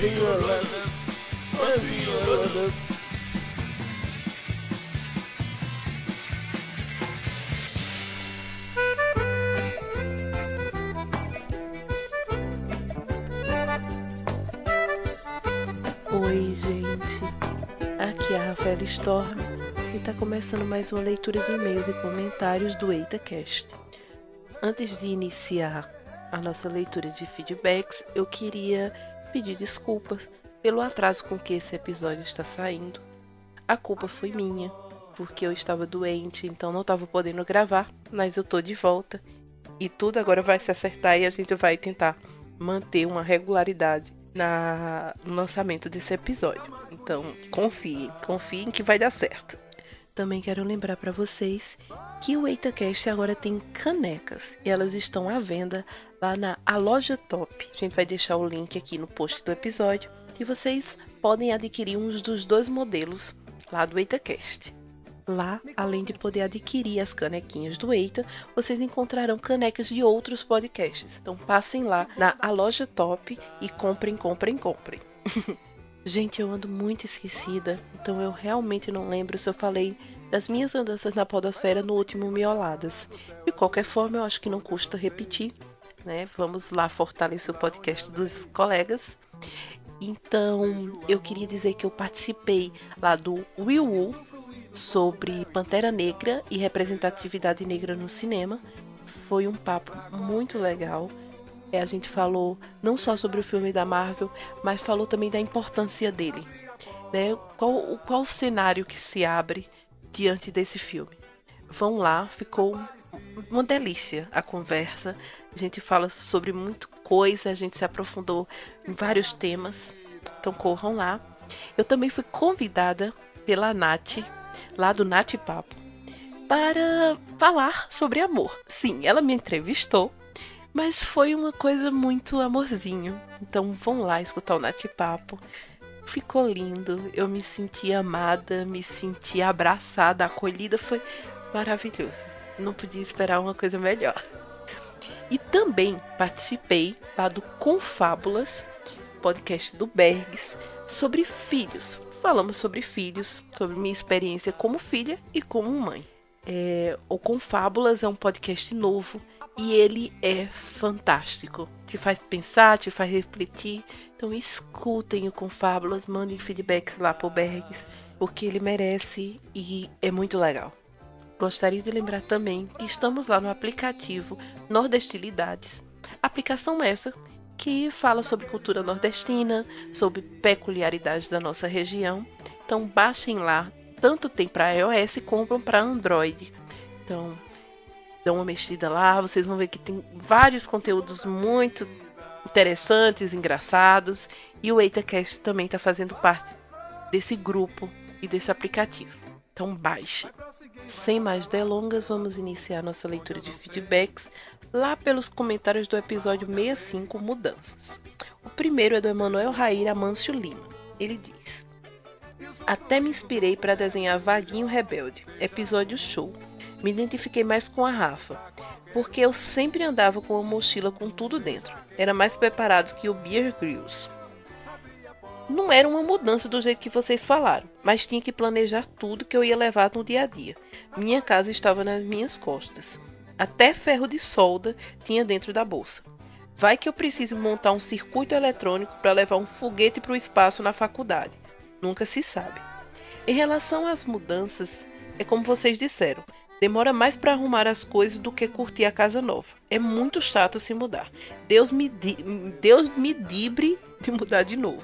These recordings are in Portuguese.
as. Oi, gente. Aqui é a Rafaela Storm e está começando mais uma leitura de e-mails e comentários do EitaCast. Antes de iniciar a nossa leitura de feedbacks, eu queria pedir desculpas pelo atraso com que esse episódio está saindo. A culpa foi minha, porque eu estava doente, então não estava podendo gravar, mas eu tô de volta e tudo agora vai se acertar e a gente vai tentar manter uma regularidade na, no lançamento desse episódio. Então, confiem, confiem que vai dar certo. Também quero lembrar para vocês que o EitaCast agora tem canecas e elas estão à venda lá na A Loja Top. A gente vai deixar o link aqui no post do episódio e vocês podem adquirir uns dos dois modelos lá do EitaCast. Lá, além de poder adquirir as canequinhas do Eita, vocês encontrarão canecas de outros podcasts. Então passem lá na A Loja Top e comprem, comprem, comprem. Gente, eu ando muito esquecida, então eu realmente não lembro se eu falei das minhas andanças na podosfera no último Mioladas. De qualquer forma, eu acho que não custa repetir, né? Vamos lá fortalecer o podcast dos colegas. Então, eu queria dizer que eu participei lá do Will Woo sobre Pantera Negra e representatividade negra no cinema. Foi um papo muito legal. É, a gente falou não só sobre o filme da Marvel, mas falou também da importância dele. Né? Qual, qual o cenário que se abre diante desse filme? Vão lá, ficou uma delícia a conversa. A gente fala sobre muita coisa, a gente se aprofundou em vários temas. Então corram lá. Eu também fui convidada pela Nath, lá do Nath Papo, para falar sobre amor. Sim, ela me entrevistou mas foi uma coisa muito amorzinho. Então vão lá escutar o Nath Papo. Ficou lindo. Eu me senti amada, me senti abraçada, acolhida. Foi maravilhoso. Não podia esperar uma coisa melhor. E também participei lá do Confábulas, podcast do Bergs, sobre filhos. Falamos sobre filhos, sobre minha experiência como filha e como mãe. É, o Confábulas é um podcast novo e ele é fantástico. Te faz pensar, te faz refletir. Então escutem o Confábulas, mandem feedback lá pro Bergs, porque ele merece e é muito legal. Gostaria de lembrar também que estamos lá no aplicativo Nordestilidades. Aplicação essa que fala sobre cultura nordestina, sobre peculiaridades da nossa região. Então baixem lá, tanto tem para iOS como para Android. Então dão uma mexida lá, vocês vão ver que tem vários conteúdos muito interessantes, engraçados, e o EitaCast também está fazendo parte desse grupo e desse aplicativo. Então baixe. Sem mais delongas, vamos iniciar nossa leitura de feedbacks lá pelos comentários do episódio 65 Mudanças. O primeiro é do Emanuel Rair Amâncio Lima. Ele diz: Até me inspirei para desenhar Vaguinho Rebelde, episódio show me identifiquei mais com a Rafa, porque eu sempre andava com uma mochila com tudo dentro. Era mais preparado que o Beer Grylls. Não era uma mudança do jeito que vocês falaram, mas tinha que planejar tudo que eu ia levar no dia a dia. Minha casa estava nas minhas costas. Até ferro de solda tinha dentro da bolsa. Vai que eu preciso montar um circuito eletrônico para levar um foguete para o espaço na faculdade. Nunca se sabe. Em relação às mudanças, é como vocês disseram, Demora mais para arrumar as coisas do que curtir a casa nova. É muito chato se mudar. Deus me, di Deus me dibre de mudar de novo.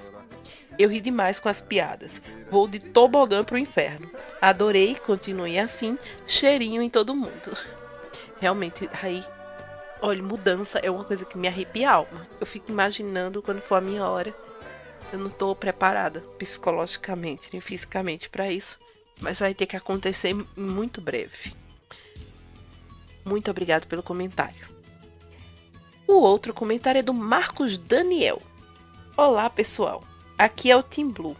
Eu ri demais com as piadas. Vou de tobogã pro inferno. Adorei, continue assim. Cheirinho em todo mundo. Realmente, aí, olha, mudança é uma coisa que me arrepia a alma. Eu fico imaginando quando for a minha hora. Eu não tô preparada psicologicamente nem fisicamente para isso, mas vai ter que acontecer muito breve. Muito obrigado pelo comentário. O outro comentário é do Marcos Daniel. Olá, pessoal. Aqui é o Team Blue.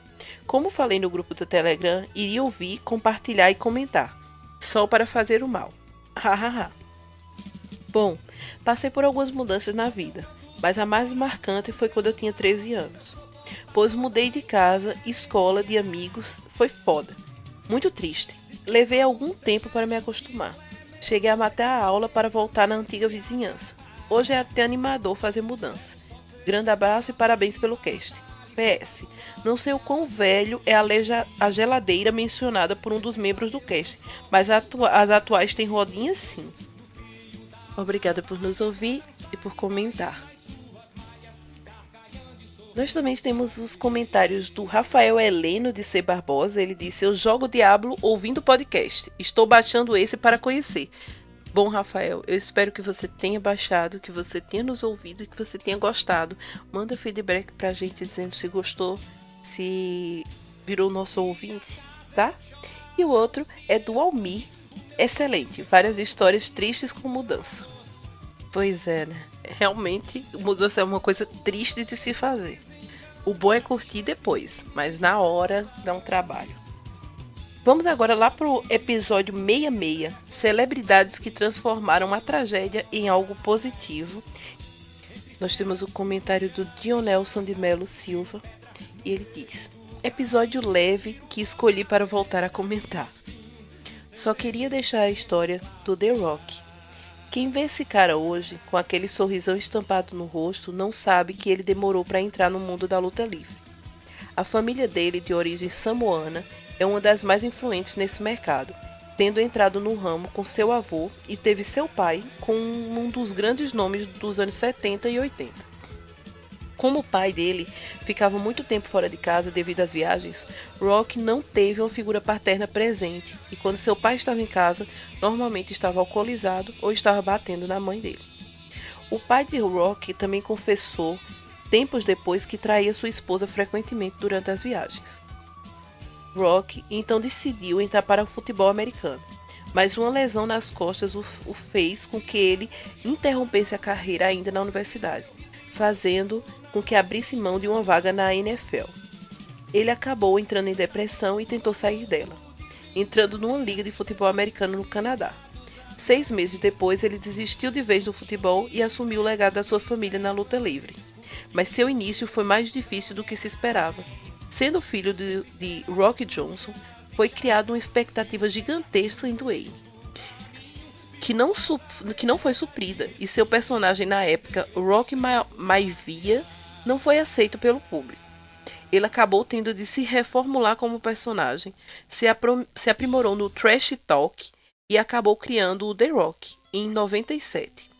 Como falei no grupo do Telegram, iria ouvir, compartilhar e comentar. Só para fazer o mal. Hahaha. Bom, passei por algumas mudanças na vida, mas a mais marcante foi quando eu tinha 13 anos. pois mudei de casa, escola, de amigos, foi foda. Muito triste. Levei algum tempo para me acostumar. Cheguei a matar a aula para voltar na antiga vizinhança. Hoje é até animador fazer mudança. Grande abraço e parabéns pelo cast. PS. Não sei o quão velho é a, leja, a geladeira mencionada por um dos membros do cast, mas atua, as atuais têm rodinhas sim. Obrigada por nos ouvir e por comentar. Nós também temos os comentários do Rafael Heleno de C. Barbosa. Ele disse: Eu jogo Diablo ouvindo podcast. Estou baixando esse para conhecer. Bom, Rafael, eu espero que você tenha baixado, que você tenha nos ouvido e que você tenha gostado. Manda feedback pra gente dizendo se gostou, se virou nosso ouvinte, tá? E o outro é do Almir. Excelente, várias histórias tristes com mudança. Pois é, né? Realmente, mudança é uma coisa triste de se fazer. O bom é curtir depois, mas na hora dá um trabalho. Vamos agora lá pro episódio 66, celebridades que transformaram a tragédia em algo positivo. Nós temos o comentário do Dionelson de Melo Silva e ele diz: Episódio leve que escolhi para voltar a comentar. Só queria deixar a história do The Rock. Quem vê esse cara hoje, com aquele sorrisão estampado no rosto, não sabe que ele demorou para entrar no mundo da luta livre. A família dele, de origem samoana, é uma das mais influentes nesse mercado, tendo entrado no ramo com seu avô e teve seu pai com um dos grandes nomes dos anos 70 e 80. Como o pai dele ficava muito tempo fora de casa devido às viagens, Rock não teve uma figura paterna presente e quando seu pai estava em casa, normalmente estava alcoolizado ou estava batendo na mãe dele. O pai de Rock também confessou tempos depois que traía sua esposa frequentemente durante as viagens. Rock então decidiu entrar para o futebol americano, mas uma lesão nas costas o, o fez com que ele interrompesse a carreira ainda na universidade, fazendo com que abrisse mão de uma vaga na NFL. Ele acabou entrando em depressão e tentou sair dela, entrando numa liga de futebol americano no Canadá. Seis meses depois, ele desistiu de vez do futebol e assumiu o legado da sua família na luta livre. Mas seu início foi mais difícil do que se esperava. Sendo filho de, de Rock Johnson, foi criada uma expectativa gigantesca em Dwayne, que não, que não foi suprida, e seu personagem na época, Rock Maivia, não foi aceito pelo público. Ele acabou tendo de se reformular como personagem, se, se aprimorou no Trash Talk e acabou criando o The Rock em 97.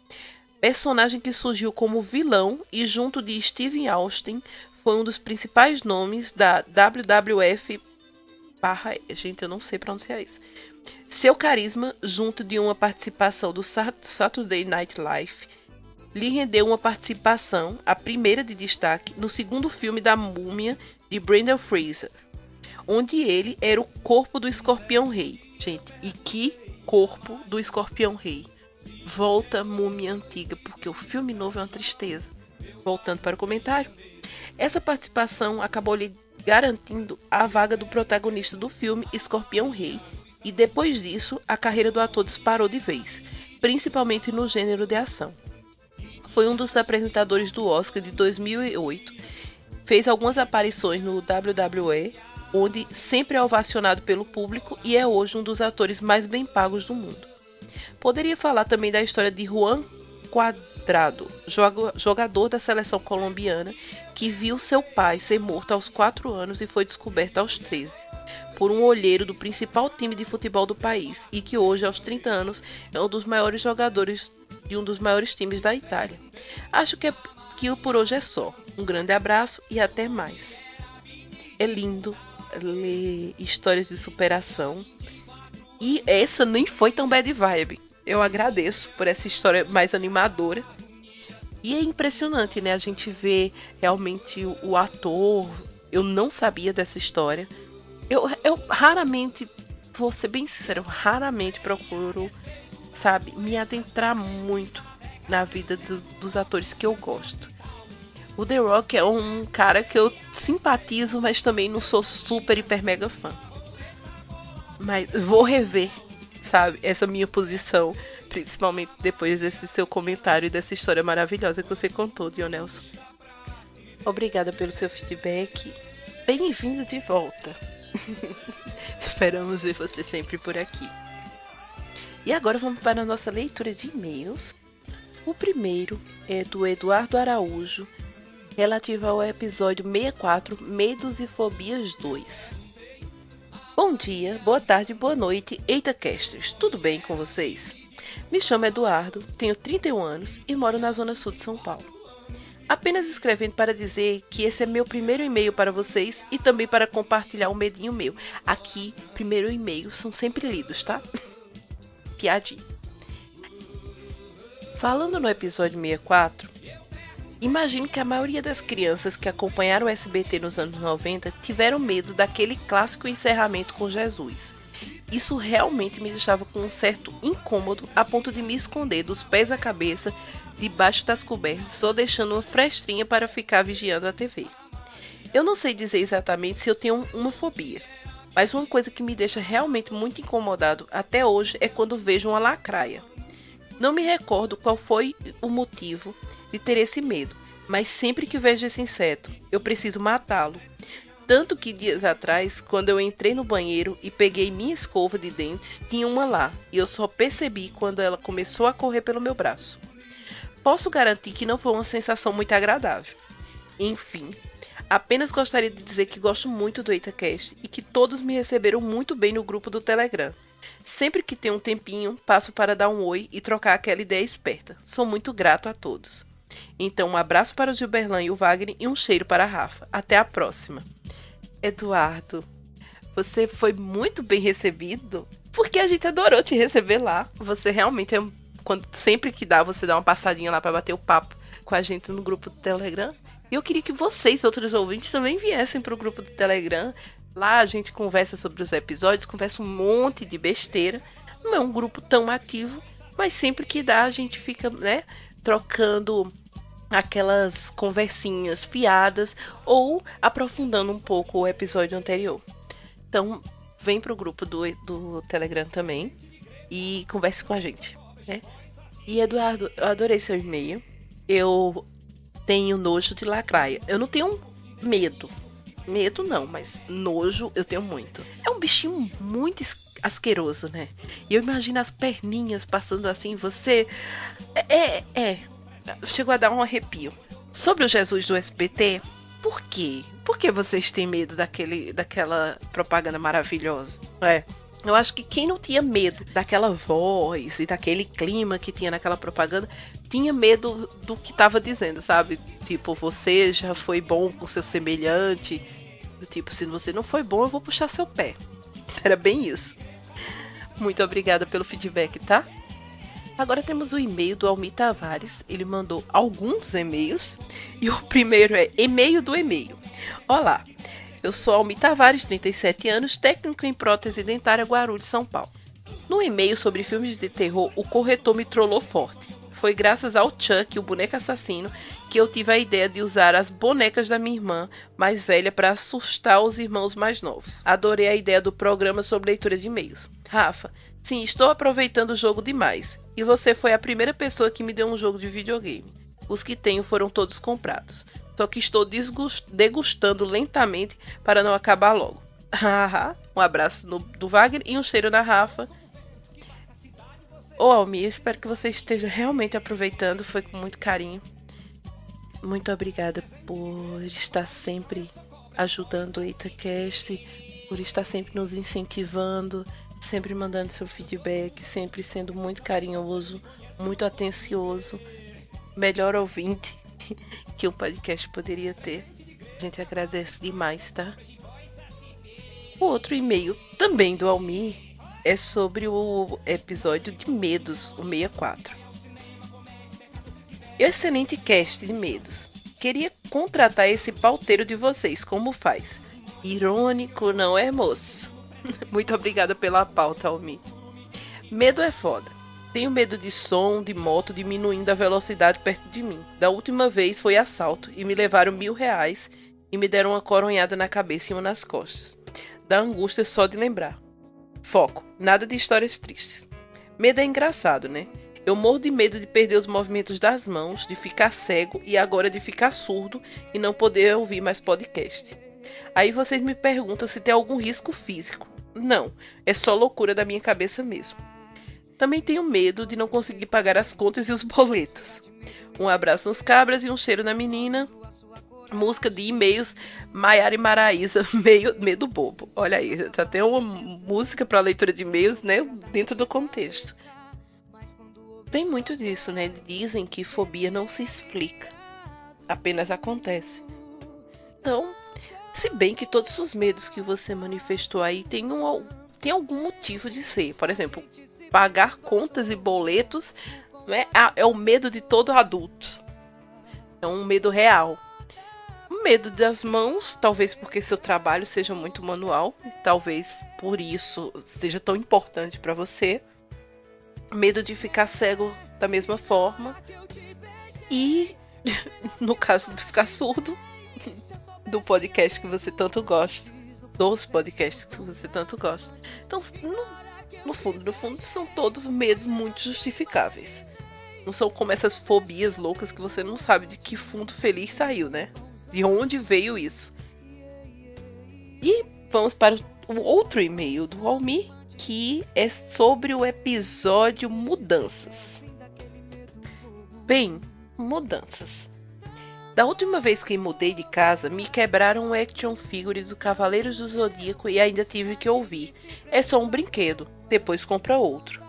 Personagem que surgiu como vilão e junto de Steven Austin foi um dos principais nomes da WWF barra, gente, eu não sei pronunciar isso. Seu carisma, junto de uma participação do Saturday Night Live, lhe rendeu uma participação, a primeira de destaque, no segundo filme da Múmia de Brendan Fraser, onde ele era o corpo do Escorpião Rei. Gente, e que corpo do Escorpião Rei. Volta Múmia Antiga, porque o filme novo é uma tristeza. Voltando para o comentário, essa participação acabou lhe garantindo a vaga do protagonista do filme Escorpião Rei, e depois disso a carreira do ator disparou de vez, principalmente no gênero de ação foi um dos apresentadores do Oscar de 2008. Fez algumas aparições no WWE, onde sempre é ovacionado pelo público e é hoje um dos atores mais bem pagos do mundo. Poderia falar também da história de Juan Quadrado, jogador da seleção colombiana, que viu seu pai ser morto aos 4 anos e foi descoberto aos 13 por um olheiro do principal time de futebol do país e que hoje, aos 30 anos, é um dos maiores jogadores de um dos maiores times da Itália. Acho que, é, que por hoje é só. Um grande abraço e até mais. É lindo ler histórias de superação. E essa nem foi tão bad vibe. Eu agradeço por essa história mais animadora. E é impressionante, né? A gente vê realmente o, o ator. Eu não sabia dessa história. Eu, eu raramente, vou ser bem sincero, eu raramente procuro sabe, me adentrar muito na vida do, dos atores que eu gosto. O The Rock é um cara que eu simpatizo, mas também não sou super, hiper, mega fã. Mas vou rever, sabe, essa minha posição, principalmente depois desse seu comentário e dessa história maravilhosa que você contou, Dionelson. Obrigada pelo seu feedback. Bem-vindo de volta. Esperamos ver você sempre por aqui. E agora vamos para a nossa leitura de e-mails. O primeiro é do Eduardo Araújo, relativo ao episódio 64, Medos e Fobias 2. Bom dia, boa tarde, boa noite, Eita Casters, tudo bem com vocês? Me chamo Eduardo, tenho 31 anos e moro na zona sul de São Paulo. Apenas escrevendo para dizer que esse é meu primeiro e-mail para vocês e também para compartilhar um medinho meu. Aqui, primeiro e-mail são sempre lidos, tá? Piadinha. Falando no episódio 64, imagino que a maioria das crianças que acompanharam o SBT nos anos 90 tiveram medo daquele clássico encerramento com Jesus. Isso realmente me deixava com um certo incômodo a ponto de me esconder dos pés à cabeça debaixo das cobertas, só deixando uma frestinha para ficar vigiando a TV. Eu não sei dizer exatamente se eu tenho uma fobia, mas uma coisa que me deixa realmente muito incomodado até hoje é quando vejo uma lacraia. Não me recordo qual foi o motivo de ter esse medo, mas sempre que vejo esse inseto, eu preciso matá-lo. Tanto que dias atrás, quando eu entrei no banheiro e peguei minha escova de dentes, tinha uma lá, e eu só percebi quando ela começou a correr pelo meu braço. Posso garantir que não foi uma sensação muito agradável. Enfim, apenas gostaria de dizer que gosto muito do EitaCast e que todos me receberam muito bem no grupo do Telegram. Sempre que tenho um tempinho, passo para dar um oi e trocar aquela ideia esperta. Sou muito grato a todos. Então, um abraço para o Gilberlan e o Wagner e um cheiro para a Rafa. Até a próxima. Eduardo, você foi muito bem recebido porque a gente adorou te receber lá. Você realmente é quando sempre que dá, você dá uma passadinha lá para bater o papo com a gente no grupo do Telegram. E eu queria que vocês, outros ouvintes, também viessem para o grupo do Telegram. Lá a gente conversa sobre os episódios, conversa um monte de besteira. Não é um grupo tão ativo, mas sempre que dá a gente fica, né, trocando aquelas conversinhas fiadas ou aprofundando um pouco o episódio anterior. Então, vem pro grupo do, do Telegram também e converse com a gente, né? E Eduardo, eu adorei seu e-mail. Eu tenho nojo de lacraia. Eu não tenho medo. Medo não, mas nojo eu tenho muito. É um bichinho muito asqueroso, né? E eu imagino as perninhas passando assim, você. É, é, é chegou a dar um arrepio. Sobre o Jesus do SBT, por quê? Por que vocês têm medo daquele, daquela propaganda maravilhosa? É. Eu acho que quem não tinha medo daquela voz e daquele clima que tinha naquela propaganda, tinha medo do que estava dizendo, sabe? Tipo, você já foi bom com seu semelhante. Do tipo, se você não foi bom, eu vou puxar seu pé. Era bem isso. Muito obrigada pelo feedback, tá? Agora temos o e-mail do Almir Tavares. Ele mandou alguns e-mails. E o primeiro é e-mail do e-mail. Olá, eu sou Almir Tavares, 37 anos, técnico em prótese dentária Guarulhos, São Paulo. No e-mail sobre filmes de terror, o corretor me trollou forte. Foi graças ao Chuck, o boneco assassino, que eu tive a ideia de usar as bonecas da minha irmã mais velha para assustar os irmãos mais novos. Adorei a ideia do programa sobre leitura de e-mails. Rafa, sim, estou aproveitando o jogo demais. E você foi a primeira pessoa que me deu um jogo de videogame. Os que tenho foram todos comprados. Só que estou degustando lentamente para não acabar logo. um abraço no, do Wagner e um cheiro na Rafa. Ô Almir, espero que você esteja realmente aproveitando. Foi com muito carinho. Muito obrigada por estar sempre ajudando o Itacast, por estar sempre nos incentivando, sempre mandando seu feedback, sempre sendo muito carinhoso, muito atencioso, melhor ouvinte que um podcast poderia ter. A gente agradece demais, tá? O outro e-mail, também do Almir, é sobre o episódio de Medos, o 64. Excelente cast de Medos. Queria contratar esse pauteiro de vocês, como faz? Irônico, não é, moço? Muito obrigada pela pauta, Almi. Medo é foda. Tenho medo de som, de moto diminuindo a velocidade perto de mim. Da última vez foi assalto e me levaram mil reais e me deram uma coronhada na cabeça e uma nas costas. Da angústia só de lembrar. Foco, nada de histórias tristes. Medo é engraçado, né? Eu morro de medo de perder os movimentos das mãos, de ficar cego e agora de ficar surdo e não poder ouvir mais podcast. Aí vocês me perguntam se tem algum risco físico. Não, é só loucura da minha cabeça mesmo. Também tenho medo de não conseguir pagar as contas e os boletos. Um abraço nos cabras e um cheiro na menina. Música de e-mails Maiara e Maraísa, meio medo bobo. Olha aí, já tem uma música para leitura de e-mails, né, dentro do contexto. Tem muito disso, né? Dizem que fobia não se explica, apenas acontece. Então, se bem que todos os medos que você manifestou aí tem, um, tem algum motivo de ser. Por exemplo, pagar contas e boletos né, é o medo de todo adulto. É um medo real. Medo das mãos, talvez porque seu trabalho seja muito manual, talvez por isso seja tão importante para você medo de ficar cego da mesma forma. E, no caso de ficar surdo, do podcast que você tanto gosta. Dos podcasts que você tanto gosta. Então, no, no fundo, no fundo, são todos medos muito justificáveis. Não são como essas fobias loucas que você não sabe de que fundo feliz saiu, né? De onde veio isso. E vamos para o outro e-mail do Almi, que é sobre o episódio Mudanças. Bem, mudanças. Da última vez que mudei de casa, me quebraram um action figure do Cavaleiros do Zodíaco e ainda tive que ouvir. É só um brinquedo, depois compra outro.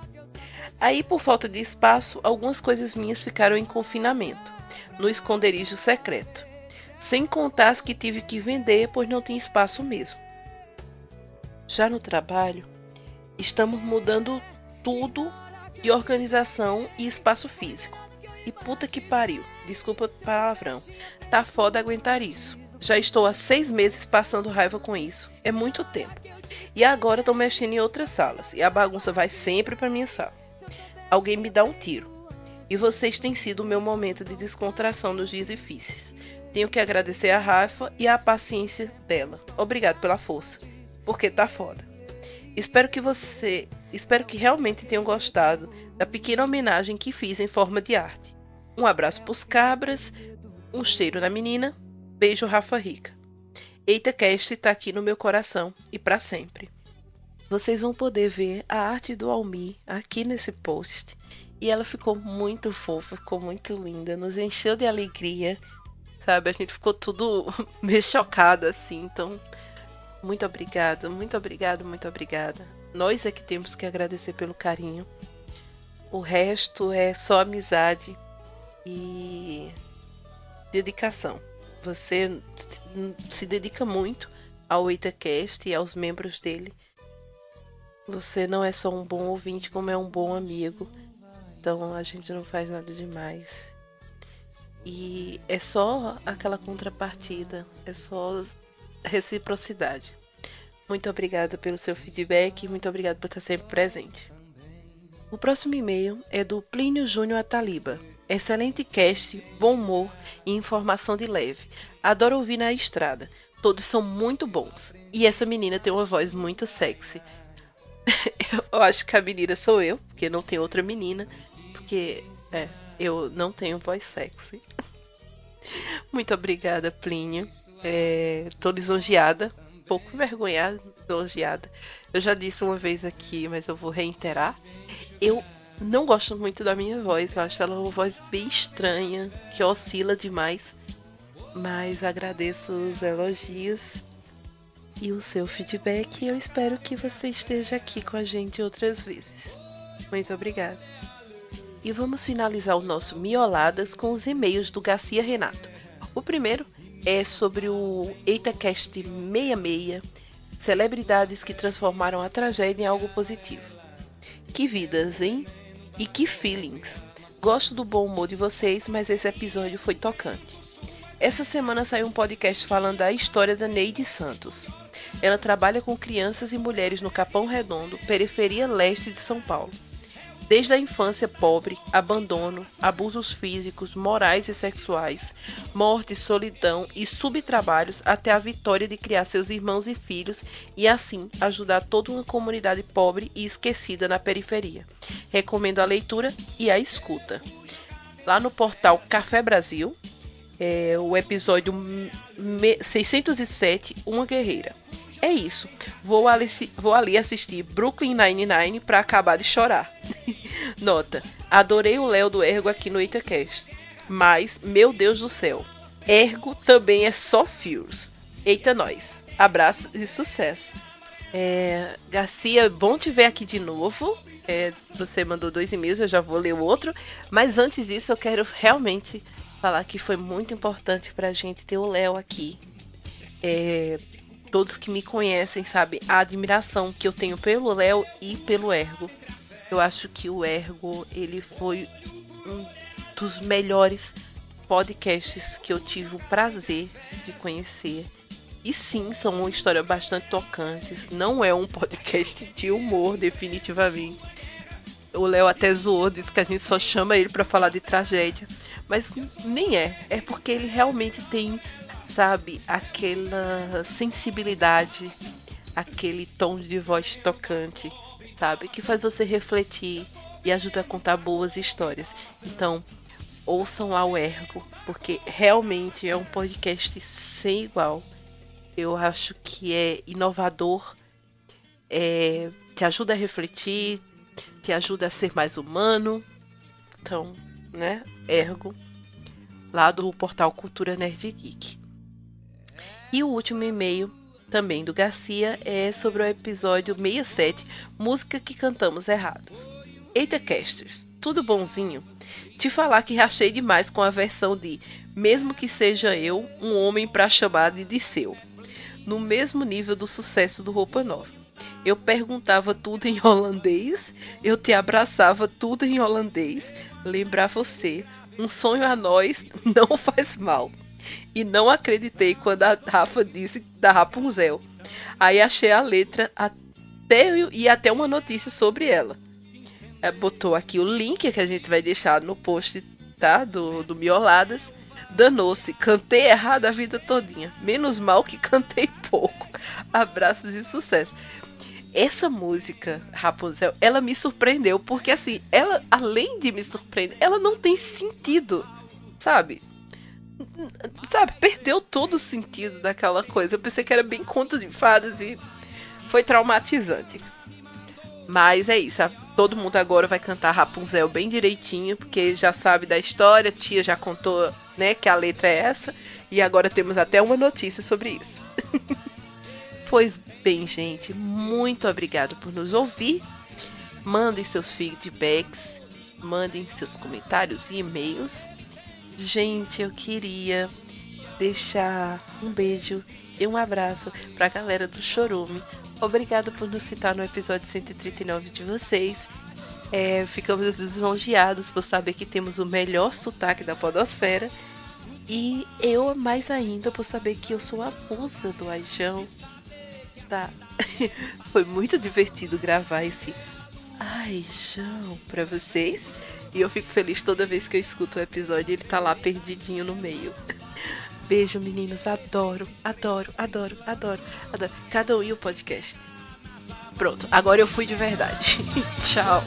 Aí, por falta de espaço, algumas coisas minhas ficaram em confinamento, no esconderijo secreto. Sem contar as que tive que vender, pois não tinha espaço mesmo. Já no trabalho, Estamos mudando tudo de organização e espaço físico. E puta que pariu, desculpa o palavrão. Tá foda aguentar isso. Já estou há seis meses passando raiva com isso. É muito tempo. E agora estou mexendo em outras salas. E a bagunça vai sempre para minha sala. Alguém me dá um tiro. E vocês têm sido o meu momento de descontração nos dias difíceis. Tenho que agradecer a Rafa e a paciência dela. Obrigado pela força. Porque tá foda. Espero que você, espero que realmente tenham gostado da pequena homenagem que fiz em forma de arte. Um abraço pros cabras, um cheiro na menina, beijo Rafa Rica. Eita Cast tá aqui no meu coração e para sempre. Vocês vão poder ver a arte do Almi aqui nesse post. E ela ficou muito fofa, ficou muito linda, nos encheu de alegria, sabe? A gente ficou tudo meio chocado assim, então muito obrigada, muito obrigada, muito obrigada. Nós é que temos que agradecer pelo carinho. O resto é só amizade e dedicação. Você se dedica muito ao EitaCast e aos membros dele. Você não é só um bom ouvinte, como é um bom amigo. Então a gente não faz nada demais. E é só aquela contrapartida, é só reciprocidade. Muito obrigada pelo seu feedback, muito obrigada por estar sempre presente. O próximo e-mail é do Plínio Júnior Ataliba. Excelente cast, bom humor e informação de leve. Adoro ouvir na estrada. Todos são muito bons. E essa menina tem uma voz muito sexy. eu acho que a menina sou eu, porque não tem outra menina. Porque, é, eu não tenho voz sexy. muito obrigada, Plínio. É, tô lisonjeada, pouco envergonhada, lisonjeada. Eu já disse uma vez aqui, mas eu vou reiterar. Eu não gosto muito da minha voz, eu acho ela uma voz bem estranha, que oscila demais. Mas agradeço os elogios e o seu feedback e eu espero que você esteja aqui com a gente outras vezes. Muito obrigada. E vamos finalizar o nosso Mioladas com os e-mails do Garcia Renato. O primeiro é sobre o EitaCast 66, celebridades que transformaram a tragédia em algo positivo. Que vidas, hein? E que feelings! Gosto do bom humor de vocês, mas esse episódio foi tocante. Essa semana saiu um podcast falando da história da Neide Santos. Ela trabalha com crianças e mulheres no Capão Redondo, periferia leste de São Paulo. Desde a infância pobre, abandono, abusos físicos, morais e sexuais, morte, solidão e subtrabalhos, até a vitória de criar seus irmãos e filhos e assim ajudar toda uma comunidade pobre e esquecida na periferia. Recomendo a leitura e a escuta. Lá no portal Café Brasil, é o episódio 607, Uma Guerreira. É isso. Vou ali, vou ali assistir Brooklyn Nine-Nine pra acabar de chorar. Nota. Adorei o Léo do Ergo aqui no Itacast. Mas, meu Deus do céu. Ergo também é só Fears. Eita nós. Abraço e sucesso. É, Garcia, bom te ver aqui de novo. É, você mandou dois e-mails, eu já vou ler o outro. Mas antes disso, eu quero realmente falar que foi muito importante pra gente ter o Léo aqui. É, todos que me conhecem sabem a admiração que eu tenho pelo Léo e pelo Ergo. Eu acho que o Ergo ele foi um dos melhores podcasts que eu tive o prazer de conhecer. E sim, são uma história bastante tocantes. Não é um podcast de humor, definitivamente. O Léo até zoou, disse que a gente só chama ele para falar de tragédia. Mas nem é. É porque ele realmente tem sabe, aquela sensibilidade, aquele tom de voz tocante, sabe, que faz você refletir e ajuda a contar boas histórias. Então, ouçam lá o Ergo, porque realmente é um podcast sem igual. Eu acho que é inovador, é, te ajuda a refletir, te ajuda a ser mais humano. Então, né, Ergo, lá do portal Cultura Nerd Geek. E o último e-mail, também do Garcia, é sobre o episódio 67, Música que Cantamos Errados. Eita, casters, tudo bonzinho? Te falar que rachei demais com a versão de Mesmo que seja eu, um homem pra chamar de Disseu. No mesmo nível do sucesso do Roupa Nova. Eu perguntava tudo em holandês, eu te abraçava tudo em holandês. Lembrar você, um sonho a nós não faz mal e não acreditei quando a Rafa disse da Rapunzel. Aí achei a letra até e até uma notícia sobre ela. É, botou aqui o link que a gente vai deixar no post, tá? Do, do Mioladas. Danou-se, cantei errado a vida todinha. Menos mal que cantei pouco. Abraços e sucesso. Essa música, Rapunzel, ela me surpreendeu, porque assim, ela, além de me surpreender, ela não tem sentido, sabe? Sabe, perdeu todo o sentido daquela coisa. Eu pensei que era bem conto de fadas e foi traumatizante. Mas é isso, todo mundo agora vai cantar Rapunzel bem direitinho, porque já sabe da história, tia já contou, né, que a letra é essa, e agora temos até uma notícia sobre isso. pois bem, gente, muito obrigado por nos ouvir. Mandem seus feedbacks, mandem seus comentários e e-mails Gente, eu queria deixar um beijo e um abraço para a galera do Chorume. Obrigada por nos citar no episódio 139 de vocês. É, ficamos lisonjeados por saber que temos o melhor sotaque da podosfera. E eu mais ainda por saber que eu sou a musa do Aijão. Tá. Foi muito divertido gravar esse Aijão para vocês. E eu fico feliz toda vez que eu escuto o episódio ele tá lá perdidinho no meio. Beijo, meninos. Adoro, adoro, adoro, adoro, adoro. Cada um e o podcast. Pronto, agora eu fui de verdade. Tchau.